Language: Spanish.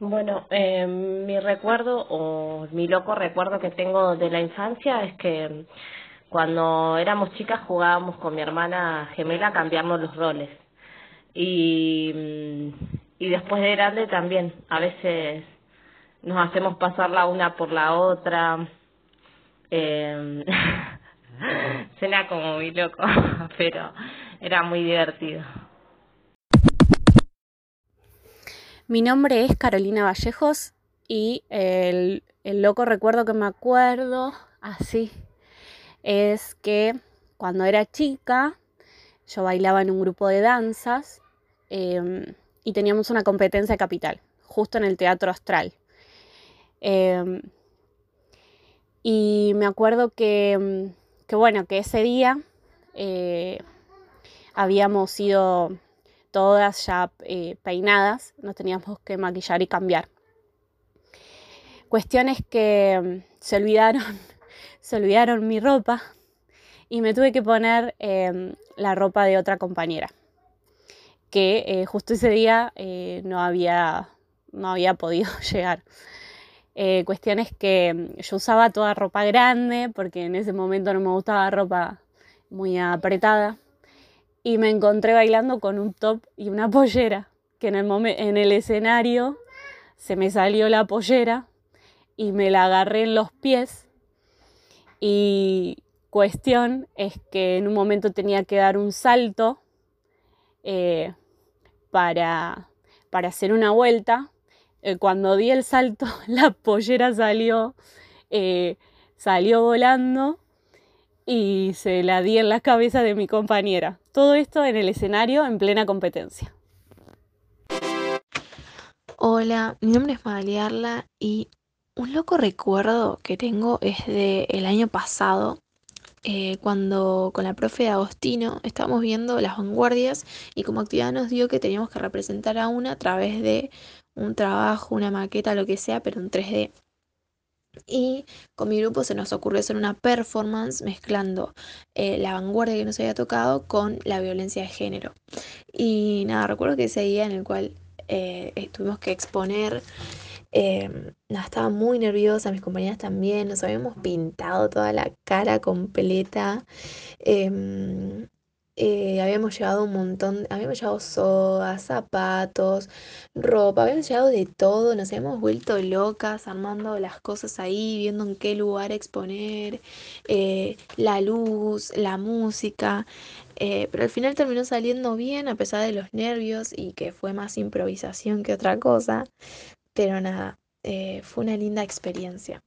Bueno, eh, mi recuerdo o mi loco recuerdo que tengo de la infancia es que cuando éramos chicas jugábamos con mi hermana gemela a los roles. Y, y después de grande también, a veces nos hacemos pasar la una por la otra. Eh, suena como muy loco, pero era muy divertido. Mi nombre es Carolina Vallejos y el, loco recuerdo que me acuerdo así es que cuando era chica yo bailaba en un grupo de danzas em, y teníamos una competencia capital, justo en el Teatro Astral. Em, y me acuerdo que, que, bueno, que ese día eh, habíamos ido todas ya eh, peinadas, nos teníamos que maquillar y cambiar. Cuestiones que mm, se olvidaron, se olvidaron mi ropa y me tuve que poner em, la ropa de otra compañera, que eh, justo ese día eh, no, había, no había podido llegar. cuestiones que mm, yo usaba toda ropa grande porque en ese momento no me gustaba ropa muy apretada y me encontré bailando con un top y una pollera, que en el, en el escenario se me salió la pollera y me la agarré en los pies y cuestión es que en un momento tenía que dar un salto eh, para, para hacer una vuelta. Eh, cuando di el salto, la pollera salió, eh, salió volando y se la di en la cabeza de mi compañera. Todo esto en el escenario en plena competencia. Hola, mi nombre es Magaliarla y un loco recuerdo que tengo es de el año pasado, eh, cuando con la profe de Agostino estábamos viendo las vanguardias y como actividad nos dio que teníamos que representar a una a través de un trabajo, una maqueta, lo que sea, pero en 3D. Y con mi grupo se nos ocurrió hacer una performance mezclando eh, la vanguardia que nos había tocado con la violencia de género. Y nada, recuerdo que ese día en el cual eh, tuvimos que exponer, em, estaba muy nerviosa, mis compañeras también, nos habíamos pintado toda la cara completa. Eh, habíamos llevado un montón, habíamos llevado sodas, zapatos, ropa, habíamos llevado de todo, nos habíamos vuelto locas armando las cosas ahí, viendo en qué lugar exponer, eh, la luz, la música, eh, pero al final terminó saliendo bien a pesar de los nervios y que fue más improvisación que otra cosa, pero nada, fue una linda experiencia.